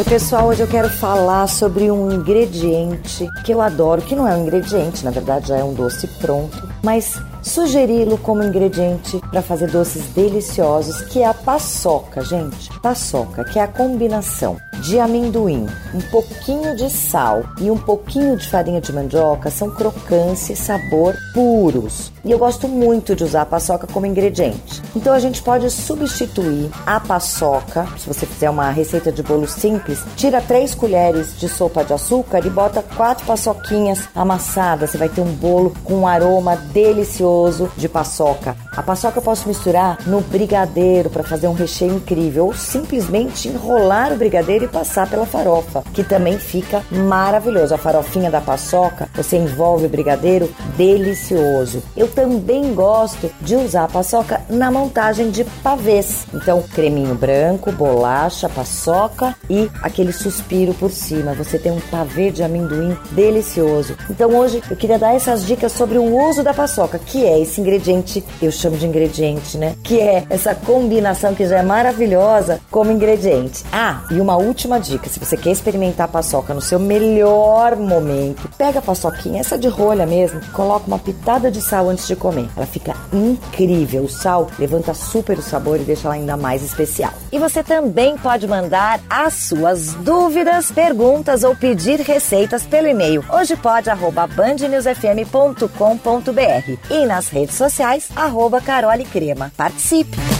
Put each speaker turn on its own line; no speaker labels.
Oi, pessoal, hoje eu quero falar sobre um ingrediente que eu adoro, que não é um ingrediente, na verdade já é um doce pronto, mas sugeri-lo como ingrediente para fazer doces deliciosos, que é a paçoca, gente. Paçoca, que é a combinação de amendoim, um pouquinho de sal e um pouquinho de farinha de mandioca são crocância e sabor puros. E eu gosto muito de usar a paçoca como ingrediente. Então a gente pode substituir a paçoca, se você fizer uma receita de bolo simples, tira 3 colheres de sopa de açúcar e bota quatro paçoquinhas amassadas. Você vai ter um bolo com um aroma delicioso de paçoca. A paçoca eu posso misturar no brigadeiro para fazer um recheio incrível ou simplesmente enrolar o brigadeiro e passar pela farofa, que também fica maravilhoso. A farofinha da paçoca, você envolve o brigadeiro, delicioso. Eu também gosto de usar a paçoca na montagem de pavês. Então, creminho branco, bolacha, paçoca e aquele suspiro por cima. Você tem um pavê de amendoim delicioso. Então, hoje eu queria dar essas dicas sobre o uso da paçoca, que é esse ingrediente, eu chamo de ingrediente, né? Que é essa combinação que já é maravilhosa como ingrediente. Ah, e uma última dica: se você quer experimentar a paçoca no seu melhor momento, pega a paçoquinha, essa de rolha mesmo, coloca uma pitada de sal antes de comer. Ela fica incrível. O sal levanta super o sabor e deixa ela ainda mais especial. E você também pode mandar as suas dúvidas, perguntas ou pedir receitas pelo e-mail hojepod@bandnewsfm.com.br e nas redes sociais arroba Carole Crema. Participe!